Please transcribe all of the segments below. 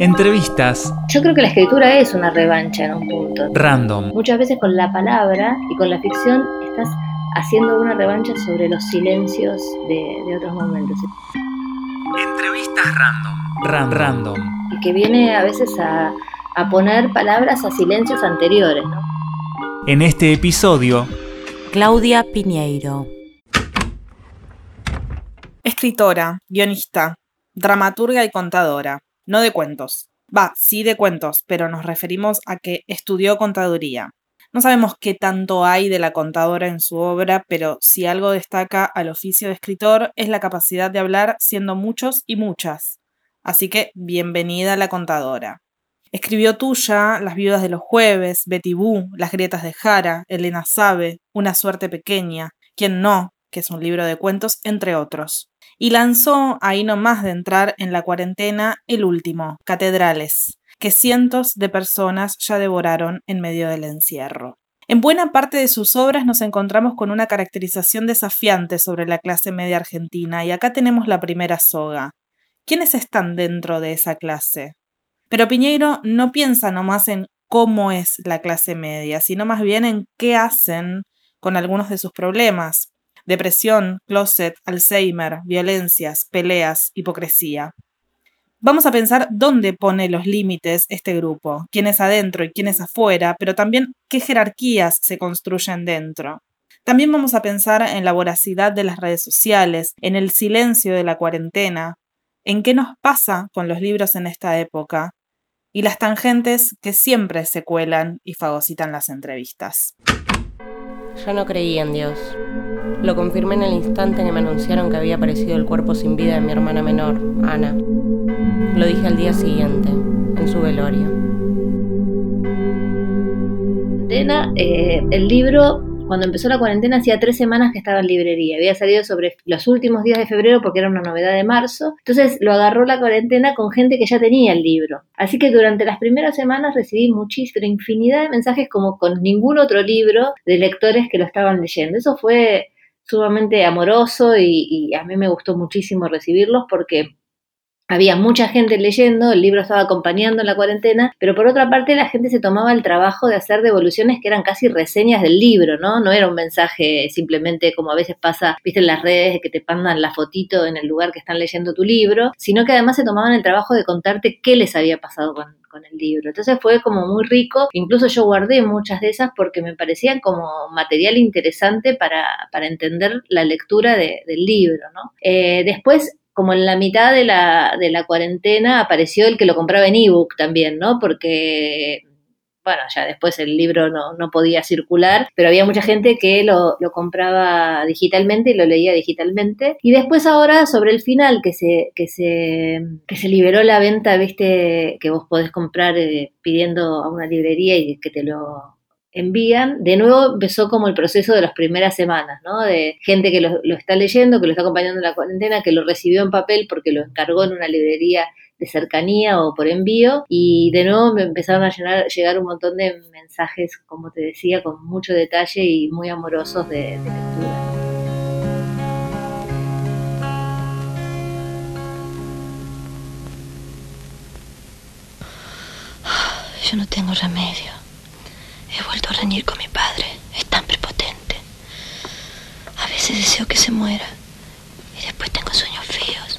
Entrevistas. Yo creo que la escritura es una revancha en un punto. Random. Muchas veces con la palabra y con la ficción estás haciendo una revancha sobre los silencios de, otros momentos. Entrevistas random. random. Y que viene a veces a, a poner palabras a silencios anteriores. ¿no? En este episodio, Claudia Piñeiro. Escritora, guionista, dramaturga y contadora no de cuentos. Va, sí de cuentos, pero nos referimos a que estudió contaduría. No sabemos qué tanto hay de la contadora en su obra, pero si algo destaca al oficio de escritor es la capacidad de hablar siendo muchos y muchas. Así que bienvenida a la contadora. Escribió Tuya, Las viudas de los jueves, Betty Boo, Las grietas de Jara, Elena Sabe, Una suerte pequeña, Quien no, que es un libro de cuentos, entre otros y lanzó, ahí nomás de entrar en la cuarentena, el último, Catedrales, que cientos de personas ya devoraron en medio del encierro. En buena parte de sus obras nos encontramos con una caracterización desafiante sobre la clase media argentina, y acá tenemos la primera soga. ¿Quiénes están dentro de esa clase? Pero Piñeiro no piensa nomás en cómo es la clase media, sino más bien en qué hacen con algunos de sus problemas, depresión, closet, Alzheimer, violencias, peleas, hipocresía. Vamos a pensar dónde pone los límites este grupo, quién es adentro y quién es afuera, pero también qué jerarquías se construyen dentro. También vamos a pensar en la voracidad de las redes sociales, en el silencio de la cuarentena, en qué nos pasa con los libros en esta época y las tangentes que siempre se cuelan y fagocitan las entrevistas. Yo no creí en Dios. Lo confirmé en el instante en que me anunciaron que había aparecido el cuerpo sin vida de mi hermana menor, Ana. Lo dije al día siguiente, en su velorio. Eh, el libro cuando empezó la cuarentena hacía tres semanas que estaba en librería. Había salido sobre los últimos días de febrero porque era una novedad de marzo. Entonces lo agarró la cuarentena con gente que ya tenía el libro. Así que durante las primeras semanas recibí muchísima infinidad de mensajes como con ningún otro libro de lectores que lo estaban leyendo. Eso fue sumamente amoroso y, y a mí me gustó muchísimo recibirlos porque había mucha gente leyendo, el libro estaba acompañando en la cuarentena, pero por otra parte la gente se tomaba el trabajo de hacer devoluciones que eran casi reseñas del libro, ¿no? No era un mensaje simplemente como a veces pasa, viste, en las redes que te mandan la fotito en el lugar que están leyendo tu libro, sino que además se tomaban el trabajo de contarte qué les había pasado con, el libro. Entonces fue como muy rico, incluso yo guardé muchas de esas porque me parecían como material interesante para, para entender la lectura del libro, ¿no? Eh, después como en la mitad de la, de la cuarentena apareció el que lo compraba en ebook también, ¿no? Porque, bueno, ya después el libro no, no podía circular, pero había mucha gente que lo, lo, compraba digitalmente y lo leía digitalmente. Y después ahora, sobre el final, que se, que se, que se liberó la venta, viste, que vos podés comprar eh, pidiendo a una librería y que te lo envían, de nuevo empezó como el proceso de las primeras semanas, ¿no? De gente que lo, está leyendo, que lo está acompañando en la cuarentena, que lo recibió en papel porque lo encargó en una librería de cercanía o por envío y de nuevo me empezaron a llegar un montón de mensajes, como te decía, con mucho detalle y muy amorosos de, de lectura. Yo no tengo remedio. He vuelto a reñir con mi padre. Es tan prepotente. A veces deseo que se muera. Y después tengo sueños feos.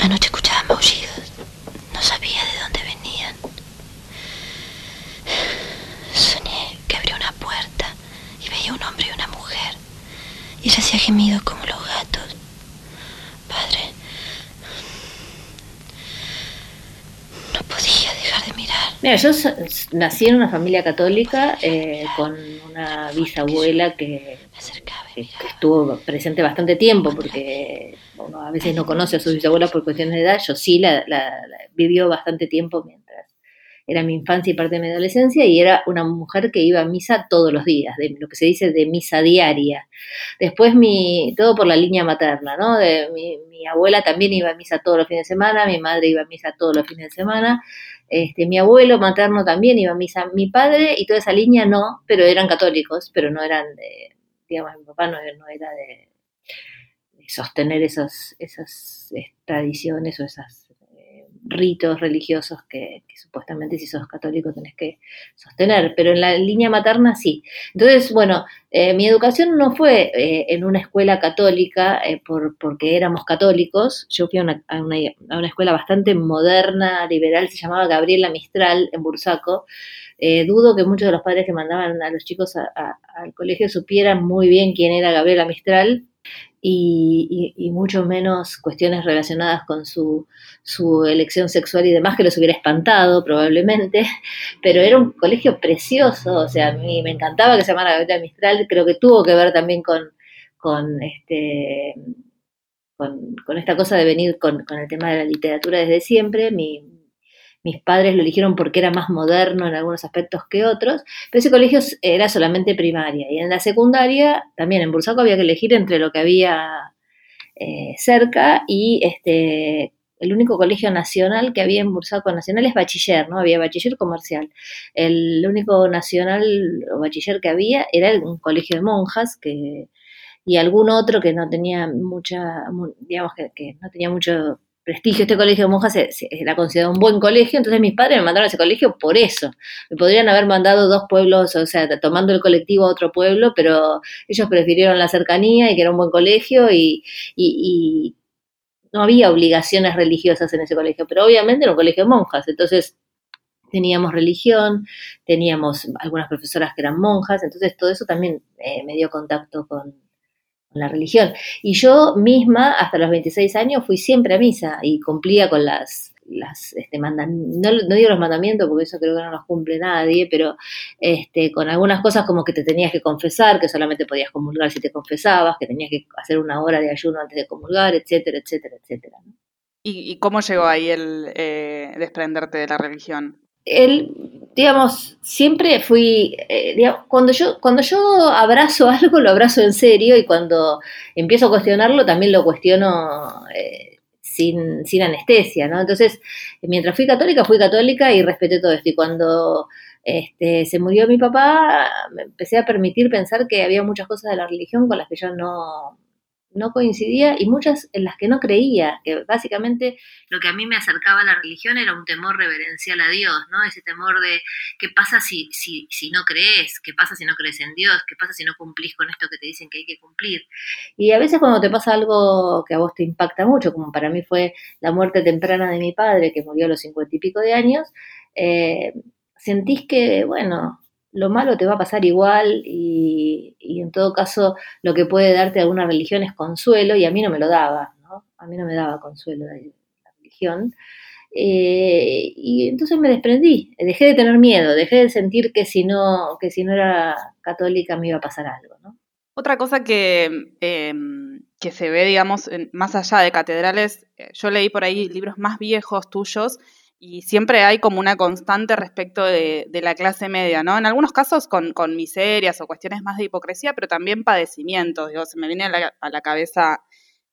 Anoche escuchaba maullidos. No sabía de dónde venían. Soñé que abría una puerta y veía un hombre y una mujer. Y ella hacía gemidos como los gatos. Padre, no podía dejar de mirar. Mira, yo nací en una familia católica eh, con una bisabuela que, estuvo presente bastante tiempo, porque a veces no conoce a su bisabuela por cuestiones de edad. Yo sí la, vivió bastante tiempo mientras era mi infancia y parte de mi adolescencia, y era una mujer que iba a misa todos los días, de lo que se dice de misa diaria. Después, mi, todo por la línea materna, ¿no? De, mi, mi abuela también iba a misa todos los fines de semana, mi madre iba a misa todos los fines de semana, este, mi abuelo materno también iba a misa, mi padre y toda esa línea no, pero eran católicos, pero no eran de, digamos, mi papá no, era de, sostener esos, esas tradiciones o esas eh, ritos religiosos que, supuestamente si sos católico tenés que sostener, pero en la línea materna sí. Entonces, bueno, eh, mi educación no fue eh, en una escuela católica eh, por, porque éramos católicos, yo fui a una, a, una, escuela bastante moderna, liberal, se llamaba Gabriela Mistral en Bursaco. dudo que muchos de los padres que mandaban a los chicos al colegio supieran muy bien quién era Gabriela Mistral, y, mucho menos cuestiones relacionadas con su, elección sexual y demás, que los hubiera espantado probablemente, pero era un colegio precioso, o sea, a mí me encantaba que se llamara Gabriela Mistral, creo que tuvo que ver también con, con este... Con, esta cosa de venir con, con el tema de la literatura desde siempre, mi, mis padres lo eligieron porque era más moderno en algunos aspectos que otros, pero ese colegio era solamente primaria. Y en la secundaria, también en Bursaco había que elegir entre lo que había eh, cerca y este, el único colegio nacional que había en Bursaco nacional es bachiller, ¿no? Había bachiller comercial. El único nacional o bachiller que había era un colegio de monjas que, y algún otro que no tenía mucha, digamos que no tenía mucho prestigio. Este colegio de monjas era considerado un buen colegio, entonces mis padres me mandaron a ese colegio por eso. Me podrían haber mandado dos pueblos, o sea, tomando el colectivo a otro pueblo, pero ellos prefirieron la cercanía y que era un buen colegio y, no había obligaciones religiosas en ese colegio, pero obviamente era un colegio de monjas, entonces teníamos religión, teníamos algunas profesoras que eran monjas, entonces todo eso también eh, me dio contacto con, la religión. Y yo misma, hasta los 26 años, fui siempre a misa y cumplía con las, las este, mandan no, digo los mandamientos porque eso creo que no los cumple nadie, pero este, con algunas cosas como que te tenías que confesar, que solamente podías comulgar si te confesabas, que tenías que hacer una hora de ayuno antes de comulgar, etcétera, etcétera, etcétera. ¿Y, cómo llegó ahí el eh, desprenderte de la religión? Él, digamos, siempre fui, eh, cuando, yo, cuando yo abrazo algo, lo abrazo en serio y cuando empiezo a cuestionarlo, también lo cuestiono eh, sin, sin, anestesia, ¿no? Entonces, mientras fui católica, fui católica y respeté todo esto. Y cuando este, se murió mi papá, me empecé a permitir pensar que había muchas cosas de la religión con las que yo no, no coincidía y muchas en las que no creía, que básicamente lo que a mí me acercaba a la religión era un temor reverencial a Dios, ¿no? Ese temor de qué pasa si, si, si no crees, qué pasa si no crees en Dios, qué pasa si no cumplís con esto que te dicen que hay que cumplir. Y a veces cuando te pasa algo que a vos te impacta mucho, como para mí fue la muerte temprana de mi padre, que murió a los cincuenta y pico de años, eh, sentís que, bueno, lo malo te va a pasar igual y, en todo caso lo que puede darte alguna religión es consuelo y a mí no me lo daba, ¿no? A mí no me daba consuelo la, religión. Eh, y entonces me desprendí, dejé de tener miedo, dejé de sentir que si no, que si no era católica me iba a pasar algo, ¿no? Otra cosa que, em, que se ve, digamos, más allá de catedrales, eh, yo leí por ahí libros más viejos tuyos y siempre hay como una constante respecto de, la clase media, ¿no? En algunos casos con, miserias o cuestiones más de hipocresía, pero también padecimientos. Digo, se me viene a la, a la cabeza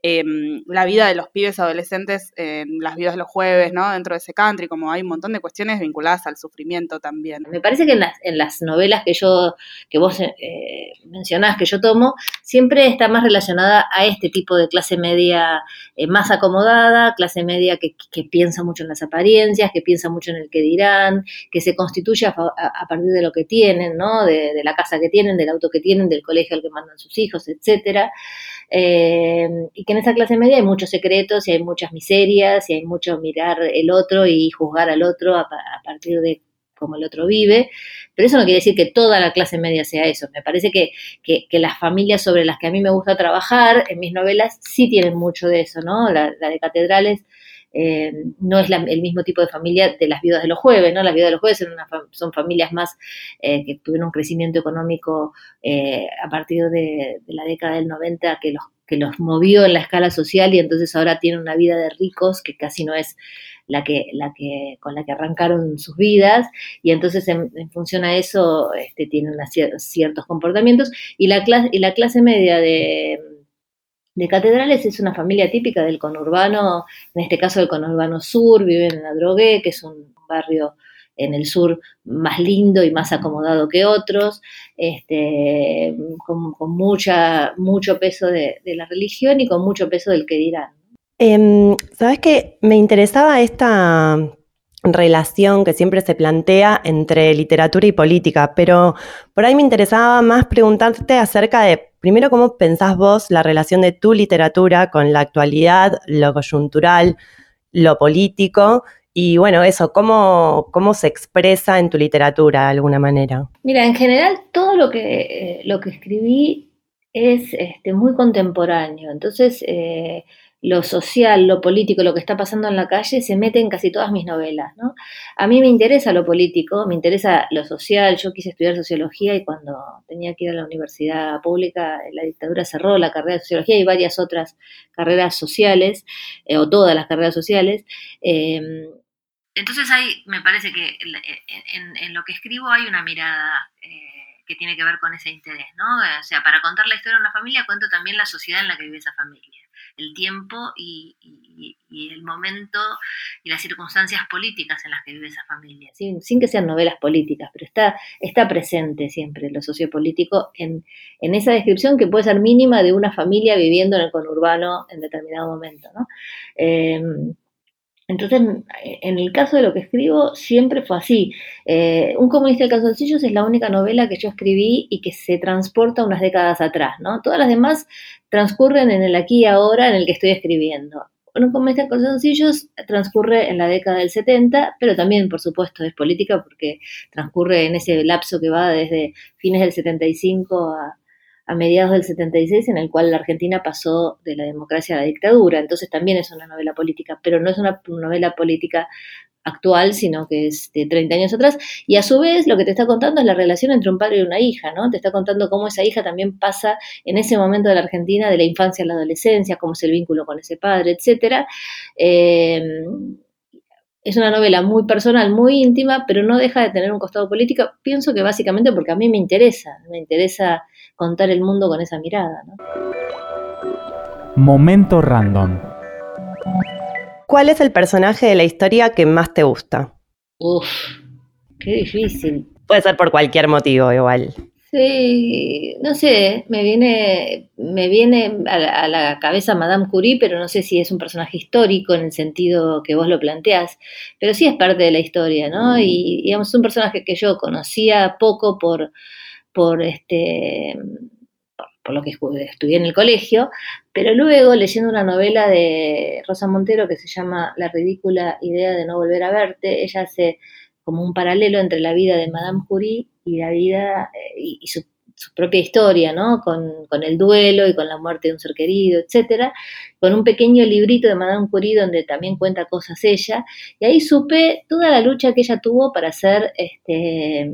Em, la vida de los pibes adolescentes en las vidas de los jueves, ¿no? Dentro de ese country, como hay un montón de cuestiones vinculadas al sufrimiento también. Me parece que en las, en las novelas que yo, que vos eh, mencionás, que yo tomo, siempre está más relacionada a este tipo de clase media eh, más acomodada, clase media que, piensa mucho en las apariencias, que piensa mucho en el que dirán, que se constituye a, partir de lo que tienen, ¿no? De, de, la casa que tienen, del auto que tienen, del colegio al que mandan sus hijos, etcétera. Eh, y que en esa clase media hay muchos secretos y hay muchas miserias y hay mucho mirar el otro y juzgar al otro a, partir de cómo el otro vive, pero eso no quiere decir que toda la clase media sea eso. Me parece que, las familias sobre las que a mí me gusta trabajar en mis novelas sí tienen mucho de eso, ¿no? La, de Catedrales eh, no es el mismo tipo de familia de las viudas de los jueves, ¿no? Las viudas de los jueves son, familias más eh, que tuvieron un crecimiento económico eh, a partir de, de, la década del 90 que los que los movió en la escala social y entonces ahora tienen una vida de ricos que casi no es la que, la que, con la que arrancaron sus vidas, y entonces en, función a eso este, tienen ciertos comportamientos, y la clase, y la clase media de, de catedrales es una familia típica del conurbano, en este caso del conurbano sur, viven en la Drogué, que es un barrio en el sur más lindo y más acomodado que otros, este, con, mucha, mucho peso de, la religión y con mucho peso del que dirán. Em, Sabes que me interesaba esta relación que siempre se plantea entre literatura y política, pero por ahí me interesaba más preguntarte acerca de, primero, cómo pensás vos la relación de tu literatura con la actualidad, lo coyuntural, lo político, y bueno, eso, ¿cómo, cómo se expresa en tu literatura de alguna manera? Mira, en general todo lo que, eh, lo que escribí es este, muy contemporáneo, entonces... Eh, lo social, lo político, lo que está pasando en la calle, se mete en casi todas mis novelas. ¿no? A mí me interesa lo político, me interesa lo social. Yo quise estudiar sociología y cuando tenía que ir a la universidad pública, la dictadura cerró la carrera de sociología y varias otras carreras sociales, eh, o todas las carreras sociales. Em, entonces ahí me parece que en, lo que escribo hay una mirada eh, que tiene que ver con ese interés, ¿no? O sea, para contar la historia de una familia cuento también la sociedad en la que vive esa familia el tiempo y, el momento y las circunstancias políticas en las que vive esa familia, sin, que sean novelas políticas, pero está, presente siempre lo sociopolítico en, en esa descripción que puede ser mínima de una familia viviendo en el conurbano en determinado momento. ¿no? Em, entonces, en el caso de lo que escribo, siempre fue así. Eh, un comunista de calzoncillos es la única novela que yo escribí y que se transporta unas décadas atrás, ¿no? Todas las demás transcurren en el aquí y ahora en el que estoy escribiendo. Un comunista de calzoncillos transcurre en la década del 70, pero también, por supuesto, es política porque transcurre en ese lapso que va desde fines del 75 a a mediados del 76, en el cual la Argentina pasó de la democracia a la dictadura. Entonces también es una novela política, pero no es una novela política actual, sino que es de 30 años atrás. Y a su vez lo que te está contando es la relación entre un padre y una hija, ¿no? Te está contando cómo esa hija también pasa en ese momento de la Argentina, de la infancia a la adolescencia, cómo es el vínculo con ese padre, etc. Eh, es una novela muy personal, muy íntima, pero no deja de tener un costado político. Pienso que básicamente porque a mí me interesa, me interesa contar el mundo con esa mirada. Momento random. ¿Cuál es el personaje de la historia que más te gusta? Uf, qué difícil. Puede ser por cualquier motivo igual. Sí, no sé, me viene, me viene a la, cabeza Madame Curie, pero no sé si es un personaje histórico en el sentido que vos lo planteás, pero sí es parte de la historia, ¿no? Y digamos, es un personaje que yo conocía poco por, por este por, lo que estudié en el colegio, pero luego leyendo una novela de Rosa Montero que se llama La ridícula idea de no volver a verte, ella hace como un paralelo entre la vida de Madame Curie y la vida eh, y, su, propia historia, ¿no? Con, el duelo y con la muerte de un ser querido, etcétera, con un pequeño librito de Madame Curie donde también cuenta cosas ella, y ahí supe toda la lucha que ella tuvo para ser este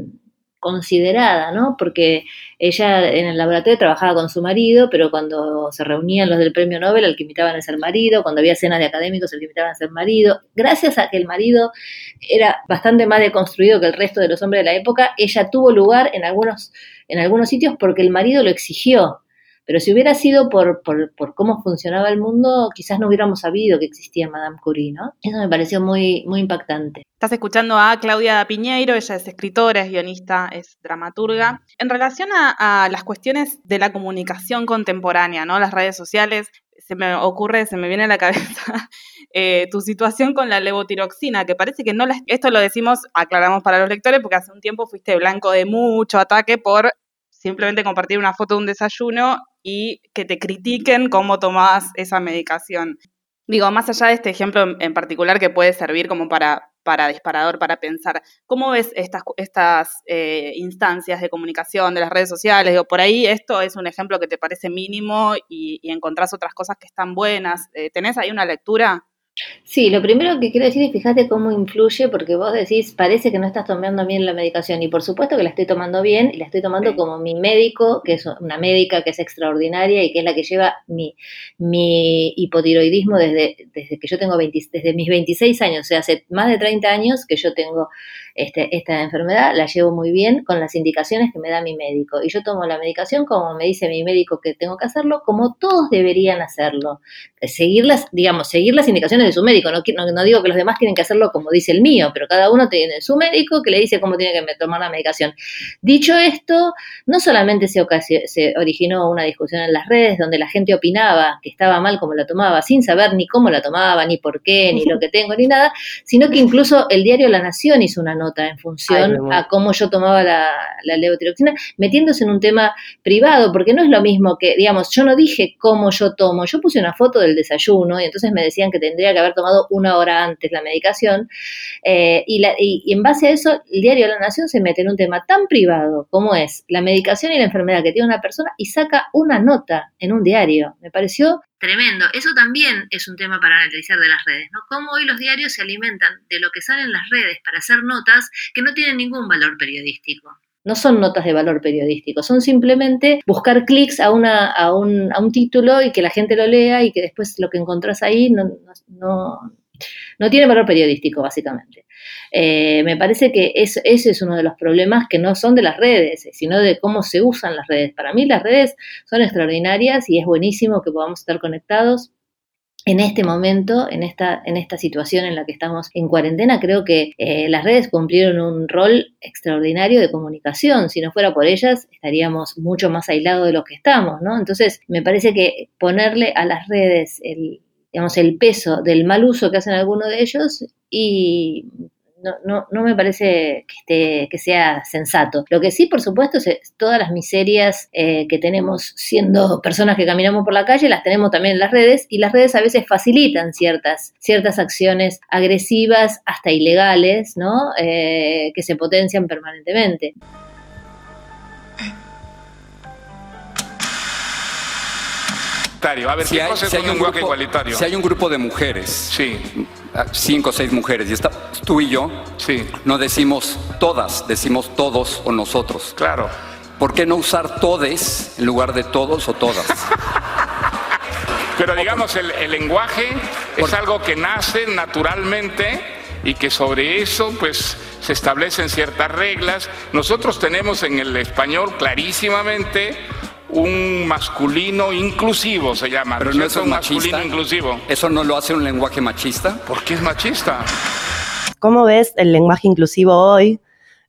considerada, ¿no? Porque ella en el laboratorio trabajaba con su marido, pero cuando se reunían los del premio Nobel, el que invitaban a ser marido, cuando había cenas de académicos, el que invitaban a ser marido. Gracias a que el marido era bastante más deconstruido que el resto de los hombres de la época, ella tuvo lugar en algunos, en algunos sitios porque el marido lo exigió. Pero si hubiera sido por, por, por, cómo funcionaba el mundo, quizás no hubiéramos sabido que existía Madame Curie, ¿no? Eso me pareció muy, muy impactante. Estás escuchando a Claudia Piñeiro, ella es escritora, es guionista, es dramaturga. En relación a, las cuestiones de la comunicación contemporánea, ¿no? Las redes sociales, se me ocurre, se me viene a la cabeza eh, tu situación con la levotiroxina, que parece que no la, esto lo decimos, aclaramos para los lectores, porque hace un tiempo fuiste blanco de mucho ataque por simplemente compartir una foto de un desayuno y que te critiquen cómo tomás esa medicación. Digo, más allá de este ejemplo en particular que puede servir como para, para disparador, para pensar, ¿cómo ves estas, estas eh, instancias de comunicación de las redes sociales? o por ahí esto es un ejemplo que te parece mínimo y, encontrás otras cosas que están buenas. Eh, ¿Tenés ahí una lectura? Sí, lo primero que quiero decir es fíjate cómo influye, porque vos decís, parece que no estás tomando bien la medicación, y por supuesto que la estoy tomando bien, y la estoy tomando como mi médico, que es una médica que es extraordinaria y que es la que lleva mi, mi hipotiroidismo desde, desde que yo tengo 20, desde mis 26 años, o sea, hace más de 30 años que yo tengo este, esta enfermedad, la llevo muy bien con las indicaciones que me da mi médico. Y yo tomo la medicación como me dice mi médico que tengo que hacerlo, como todos deberían hacerlo. Seguir las, digamos, seguir las indicaciones de su médico. No, no, digo que los demás tienen que hacerlo como dice el mío, pero cada uno tiene su médico que le dice cómo tiene que tomar la medicación. Dicho esto, no solamente se, se originó una discusión en las redes donde la gente opinaba que estaba mal como la tomaba, sin saber ni cómo la tomaba, ni por qué, ni lo que tengo, ni nada, sino que incluso el diario La Nación hizo una nota en función a cómo yo tomaba la, la levotiroxina, metiéndose en un tema privado, porque no es lo mismo que, digamos, yo no dije cómo yo tomo, yo puse una foto del desayuno y entonces me decían que tendría que haber tomado una hora antes la medicación, eh, y, la, y, en base a eso el diario La Nación se mete en un tema tan privado como es la medicación y la enfermedad que tiene una persona y saca una nota en un diario. Me pareció tremendo. Eso también es un tema para analizar de las redes, ¿no? Cómo hoy los diarios se alimentan de lo que sale en las redes para hacer notas que no tienen ningún valor periodístico. No son notas de valor periodístico, son simplemente buscar clics a, una, a, un, a un título y que la gente lo lea y que después lo que encontrás ahí no, no tiene valor periodístico, básicamente. Eh, me parece que ese es uno de los problemas que no son de las redes, sino de cómo se usan las redes. Para mí las redes son extraordinarias y es buenísimo que podamos estar conectados en este momento, en esta, en esta situación en la que estamos en cuarentena, creo que eh, las redes cumplieron un rol extraordinario de comunicación. Si no fuera por ellas, estaríamos mucho más aislados de lo que estamos, ¿no? Entonces, me parece que ponerle a las redes el, digamos, el peso del mal uso que hacen algunos de ellos y no, no, no me parece que, esté, que sea sensato. Lo que sí, por supuesto, es todas las miserias eh, que tenemos siendo personas que caminamos por la calle, las tenemos también en las redes y las redes a veces facilitan ciertas, ciertas acciones agresivas, hasta ilegales, ¿no? Eh, que se potencian permanentemente. A ver, si hay, un grupo, igualitario? Si hay un grupo de mujeres, sí. cinco o seis mujeres, y está tú y yo, sí. no decimos todas, decimos todos o nosotros. Claro. ¿Por qué no usar todes en lugar de todos o todas? Pero digamos, el, lenguaje es algo que nace naturalmente y que sobre eso pues se establecen ciertas reglas. Nosotros tenemos en el español clarísimamente un masculino inclusivo, se llama. Pero no es un masculino inclusivo. ¿Eso no lo hace un lenguaje machista? ¿Por qué es machista? ¿Cómo ves el lenguaje inclusivo hoy?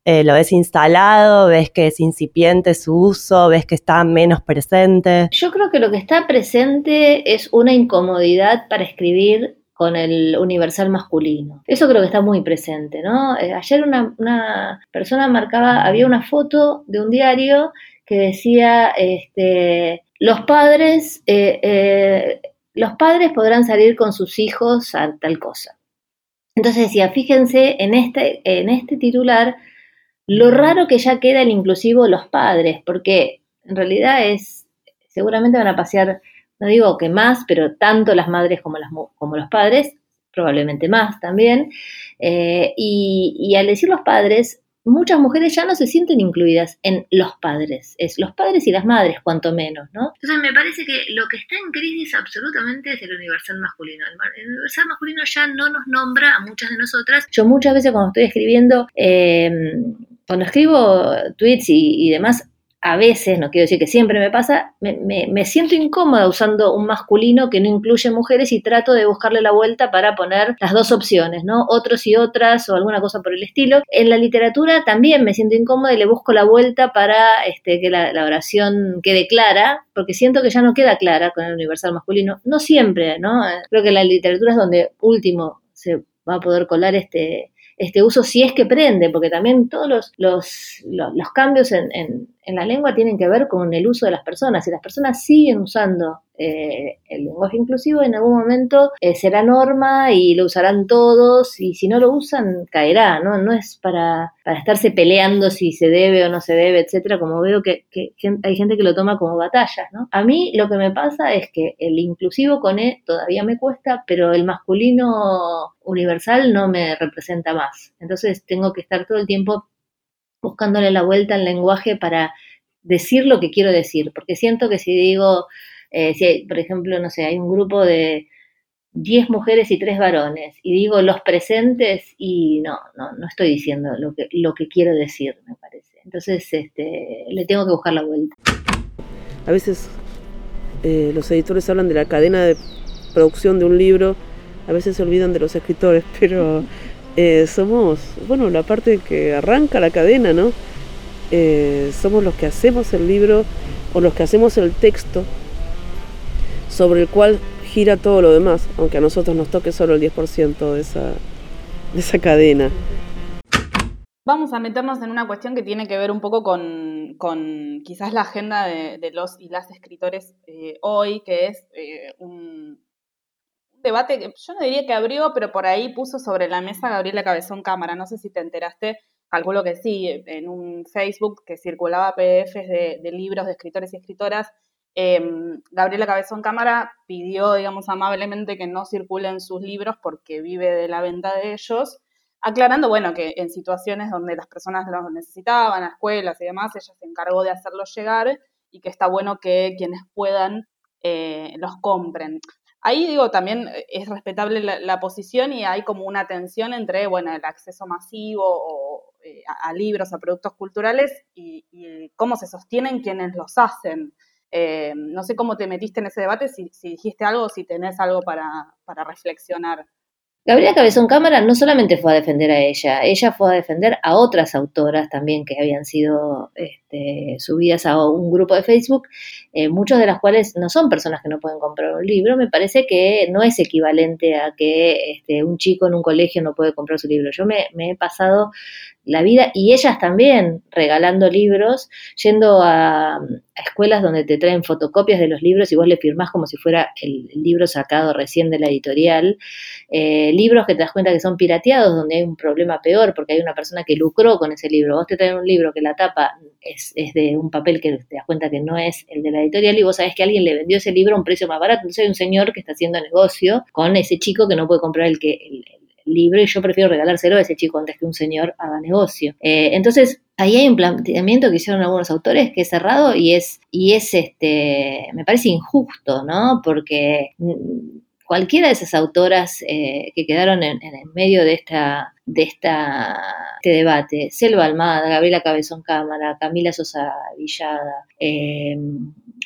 Eh, ¿Lo ves instalado? ¿Ves que es incipiente su uso? ¿Ves que está menos presente? Yo creo que lo que está presente es una incomodidad para escribir con el universal masculino. Eso creo que está muy presente, ¿no? Eh, ayer una, una, persona marcaba, había una foto de un diario que decía, este, los padres, eh, eh, los padres podrán salir con sus hijos a tal cosa. Entonces decía, fíjense en este, en este titular, lo raro que ya queda el inclusivo los padres, porque en realidad es, seguramente van a pasear, no digo que más, pero tanto las madres como, como los padres, probablemente más también. Eh, y, al decir los padres, muchas mujeres ya no se sienten incluidas en los padres, es los padres y las madres, cuanto menos, ¿no? Entonces me parece que lo que está en crisis absolutamente es el universal masculino. El universal masculino ya no nos nombra a muchas de nosotras. Yo muchas veces cuando estoy escribiendo, eh, cuando escribo tweets y, y demás, a veces, no quiero decir que siempre me pasa, me, siento incómoda usando un masculino que no incluye mujeres y trato de buscarle la vuelta para poner las dos opciones, ¿no? Otros y otras o alguna cosa por el estilo. En la literatura también me siento incómoda y le busco la vuelta para este, que la, oración quede clara, porque siento que ya no queda clara con el universal masculino. No siempre, ¿no? Creo que la literatura es donde último se va a poder colar este, este uso si es que prende, porque también todos los, los, cambios en, en la lengua tienen que ver con el uso de las personas. Si las personas siguen usando eh, el lenguaje inclusivo, en algún momento eh, será norma y lo usarán todos y si no lo usan, caerá, ¿no? No es para, para estarse peleando si se debe o no se debe, etcétera, como veo que, hay gente que lo toma como batallas, ¿no? A mí lo que me pasa es que el inclusivo con E todavía me cuesta, pero el masculino universal no me representa más. Entonces tengo que estar todo el tiempo buscándole la vuelta al lenguaje para decir lo que quiero decir, porque siento que si digo, eh, si hay, por ejemplo, no sé, hay un grupo de 10 mujeres y 3 varones, y digo los presentes, y no, no, no estoy diciendo lo que, lo que quiero decir, me parece. Entonces, este, le tengo que buscar la vuelta. A veces eh, los editores hablan de la cadena de producción de un libro a veces se olvidan de los escritores, pero eh, somos, bueno, la parte que arranca la cadena, ¿no? Eh, somos los que hacemos el libro o los que hacemos el texto sobre el cual gira todo lo demás, aunque a nosotros nos toque solo el 10% de esa, de esa cadena. Vamos a meternos en una cuestión que tiene que ver un poco con, con quizás la agenda de, los y las escritores eh, hoy, que es un, debate que yo no diría que abrió, pero por ahí puso sobre la mesa Gabriela Cabezón Cámara. No sé si te enteraste, calculo que sí, en un Facebook que circulaba PDFs de, libros de escritores y escritoras. Em, Gabriela Cabezón Cámara pidió, digamos, amablemente que no circulen sus libros porque vive de la venta de ellos, aclarando, bueno, que en situaciones donde las personas los necesitaban, a escuelas y demás, ella se encargó de hacerlos llegar y que está bueno que quienes puedan eh, los compren. Ahí digo, también eh, es respetable la, posición y hay como una tensión entre, bueno, el acceso masivo o, eh, a, libros, a productos culturales y, cómo se sostienen quienes los hacen. Eh, no sé cómo te metiste en ese debate, si, dijiste algo si tenés algo para, para reflexionar. Gabriela Cabezón Cámara no solamente fue a defender a ella, ella fue a defender a otras autoras también que habían sido este, subidas a un grupo de Facebook, eh, muchas de las cuales no son personas que no pueden comprar un libro. Me parece que no es equivalente a que este, un chico en un colegio no puede comprar su libro. Yo me he pasado la vida y ellas también regalando libros, yendo a, escuelas donde te traen fotocopias de los libros y vos le firmás como si fuera el, libro sacado recién de la editorial, eh, libros que te das cuenta que son pirateados, donde hay un problema peor porque hay una persona que lucró con ese libro, vos te traen un libro que la tapa es, es de un papel que te das cuenta que no es el de la editorial y vos sabés que alguien le vendió ese libro a un precio más barato, entonces hay un señor que está haciendo negocio con ese chico que no puede comprar el que... El, libro y yo prefiero regalárselo a ese chico antes que un señor haga negocio. Eh, entonces, ahí hay un planteamiento que hicieron algunos autores que es cerrado y es, y es este, me parece injusto, ¿no? Porque mm, cualquiera de esas autoras eh, que quedaron en, en, medio de esta de esta, este debate, Selva Almada, Gabriela Cabezón Cámara, Camila Sosa Villada, eh,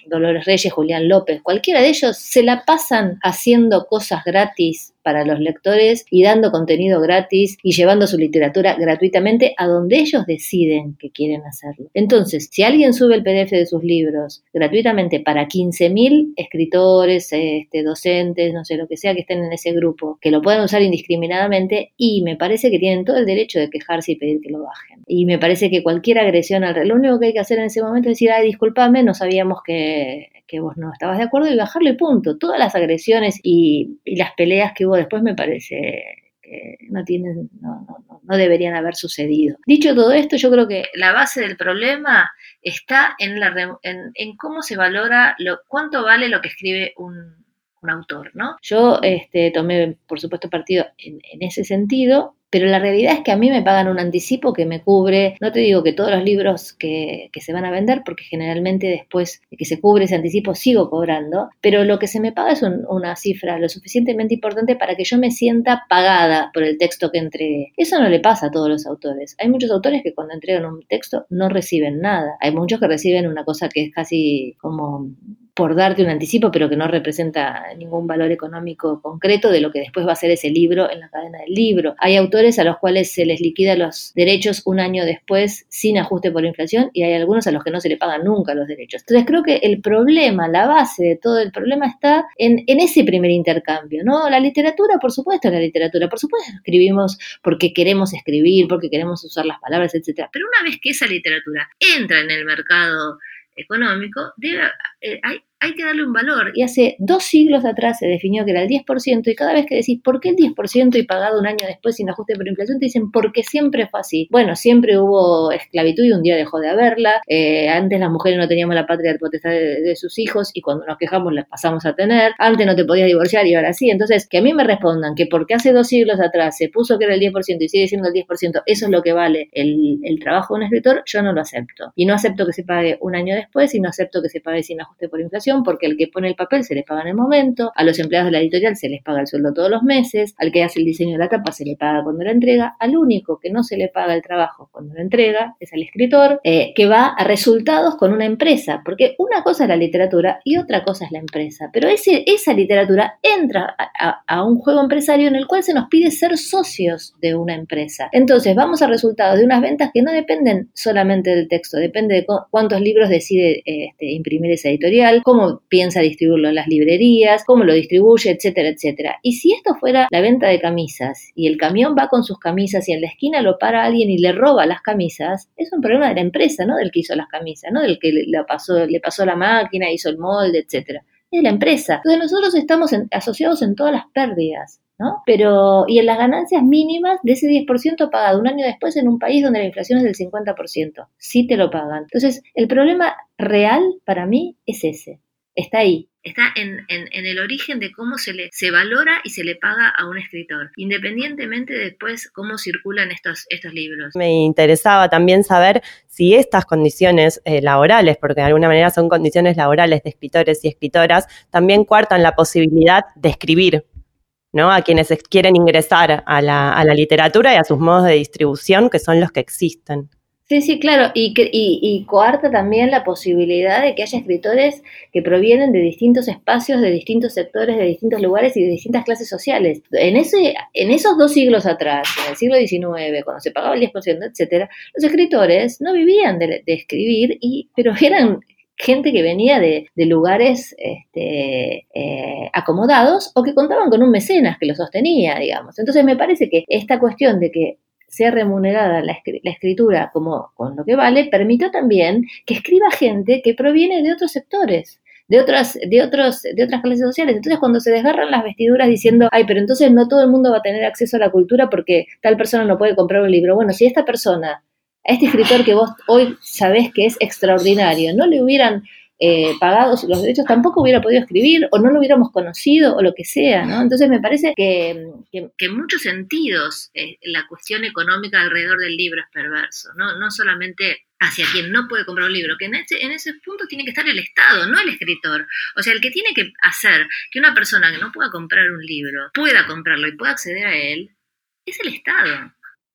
Dolores Reyes, Julián López, cualquiera de ellos se la pasan haciendo cosas gratis para los lectores y dando contenido gratis y llevando su literatura gratuitamente a donde ellos deciden que quieren hacerlo. Entonces, si alguien sube el PDF de sus libros gratuitamente para 15.000 escritores, este, docentes, no sé lo que sea que estén en ese grupo, que lo puedan usar indiscriminadamente y me parece que tienen todo el derecho de quejarse y pedir que lo bajen. Y me parece que cualquier agresión al lo único que hay que hacer en ese momento es decir, ay, discúlpame, no sabíamos que, vos no estabas de acuerdo y bajarle punto. Todas las agresiones y, las peleas que hubo después me parece que no tienen, no, no, deberían haber sucedido. Dicho todo esto, yo creo que la base del problema está en, la, en, cómo se valora, lo, cuánto vale lo que escribe un, autor, ¿no? Yo este, tomé, por supuesto, partido en, en ese sentido, pero la realidad es que a mí me pagan un anticipo que me cubre, no te digo que todos los libros que, se van a vender, porque generalmente después de que se cubre ese anticipo sigo cobrando, pero lo que se me paga es una cifra lo suficientemente importante para que yo me sienta pagada por el texto que entregué. Eso no le pasa a todos los autores. Hay muchos autores que cuando entregan un texto no reciben nada. Hay muchos que reciben una cosa que es casi como por darte un anticipo, pero que no representa ningún valor económico concreto de lo que después va a ser ese libro en la cadena del libro. Hay autores a los cuales se les liquida los derechos un año después sin ajuste por inflación y hay algunos a los que no se le pagan nunca los derechos. Entonces creo que el problema, la base de todo el problema está en, en ese primer intercambio, ¿no? La literatura, por supuesto, la literatura, por supuesto escribimos porque queremos escribir, porque queremos usar las palabras, etcétera. Pero una vez que esa literatura entra en el mercado económico, debe, eh, hay, hay que darle un valor. Y hace dos siglos atrás se definió que era el 10% y cada vez que decís, ¿por qué el 10% y pagado un año después sin ajuste por inflación? Te dicen, porque siempre fue así. Bueno, siempre hubo esclavitud y un día dejó de haberla. Eh, antes las mujeres no teníamos la patria de potestad de, sus hijos y cuando nos quejamos las pasamos a tener. Antes no te podías divorciar y ahora sí. Entonces, que a mí me respondan que porque hace dos siglos atrás se puso que era el 10% y sigue siendo el 10%, eso es lo que vale el, el trabajo de un escritor, yo no lo acepto. Y no acepto que se pague un año después y no acepto que se pague sin ajuste por inflación porque el que pone el papel se les paga en el momento, a los empleados de la editorial se les paga el sueldo todos los meses, al que hace el diseño de la tapa se le paga cuando la entrega, al único que no se le paga el trabajo cuando la entrega es al escritor, eh, que va a resultados con una empresa, porque una cosa es la literatura y otra cosa es la empresa, pero ese, esa literatura entra a, un juego empresario en el cual se nos pide ser socios de una empresa. Entonces vamos a resultados de unas ventas que no dependen solamente del texto, depende de cuántos libros decide este, imprimir esa editorial, cómo piensa distribuirlo en las librerías, cómo lo distribuye, etcétera, etcétera. Y si esto fuera la venta de camisas y el camión va con sus camisas y en la esquina lo para alguien y le roba las camisas, es un problema de la empresa, no del que hizo las camisas, no del que le pasó, le pasó la máquina, hizo el molde, etcétera. Es la empresa. Entonces nosotros estamos asociados en todas las pérdidas. ¿no? Pero, y en las ganancias mínimas de ese 10% pagado un año después en un país donde la inflación es del 50%, sí te lo pagan. Entonces, el problema real para mí es ese, está ahí. Está en, el origen de cómo se le se valora y se le paga a un escritor, independientemente de después cómo circulan estos, estos libros. Me interesaba también saber si estas condiciones eh, laborales, porque de alguna manera son condiciones laborales de escritores y escritoras, también cuartan la posibilidad de escribir ¿no? A quienes quieren ingresar a la, literatura y a sus modos de distribución, que son los que existen. Sí, sí, claro, y, y, y, coarta también la posibilidad de que haya escritores que provienen de distintos espacios, de distintos sectores, de distintos lugares y de distintas clases sociales. En, ese, en esos dos siglos atrás, en el siglo XIX, cuando se pagaba el 10%, etcétera, los escritores no vivían de, de escribir, y, pero eran gente que venía de, lugares este, eh, acomodados o que contaban con un mecenas que lo sostenía, digamos. Entonces me parece que esta cuestión de que sea remunerada la, escritura como con lo que vale, permitió también que escriba gente que proviene de otros sectores de otras, de otros, de otras clases sociales. Entonces, cuando se desgarran las vestiduras diciendo, ay, pero entonces no todo el mundo va a tener acceso a la cultura porque tal persona no puede comprar un libro. Bueno, si esta persona a este escritor que vos hoy sabés que es extraordinario, no le hubieran eh, pagado los derechos, tampoco hubiera podido escribir o no lo hubiéramos conocido o lo que sea, ¿no? Entonces me parece que, en muchos sentidos eh, la cuestión económica alrededor del libro es perverso, ¿no? No solamente hacia quien no puede comprar un libro, que en ese, en ese punto tiene que estar el Estado, no el escritor. O sea, el que tiene que hacer que una persona que no pueda comprar un libro pueda comprarlo y pueda acceder a él, es el Estado.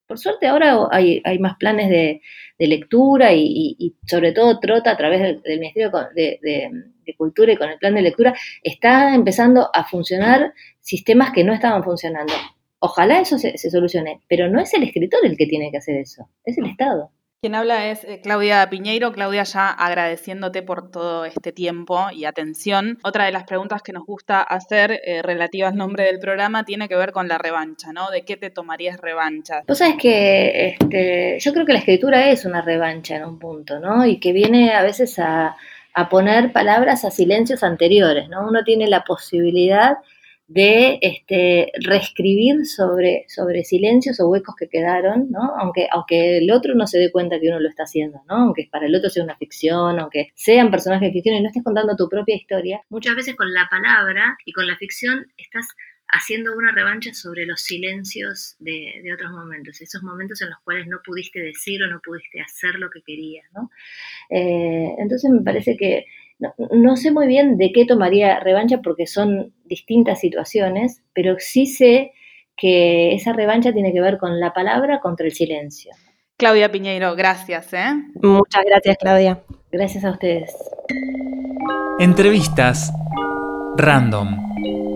Por suerte ahora hay, más planes de, lectura y, sobre todo Trota a través del, Ministerio de, Cultura y con el plan de lectura está empezando a funcionar sistemas que no estaban funcionando. Ojalá eso se solucione, pero no es el escritor el que tiene que hacer eso, es el Estado. Quien habla es eh, Claudia Piñeiro. Claudia, ya agradeciéndote por todo este tiempo y atención. Otra de las preguntas que nos gusta hacer eh, relativa al nombre del programa tiene que ver con la revancha, ¿no? ¿De qué te tomarías revancha? Vos sabes que este, yo creo que la escritura es una revancha en un punto, ¿no? Y que viene a veces a, a poner palabras a silencios anteriores, ¿no? Uno tiene la posibilidad de este, reescribir sobre, sobre silencios o huecos que quedaron, ¿no? Aunque, aunque el otro no se dé cuenta que uno lo está haciendo, ¿no? Aunque para el otro sea una ficción, aunque sean personajes de ficción y no estés contando tu propia historia, muchas veces con la palabra y con la ficción estás haciendo una revancha sobre los silencios de, otros momentos, esos momentos en los cuales no pudiste decir o no pudiste hacer lo que querías, ¿no? Eh, entonces me parece que no, sé muy bien de qué tomaría revancha porque son distintas situaciones, pero sí sé que esa revancha tiene que ver con la palabra contra el silencio. Claudia Piñeiro, gracias. ¿eh? Muchas gracias, Claudia. Gracias a ustedes. Entrevistas Random.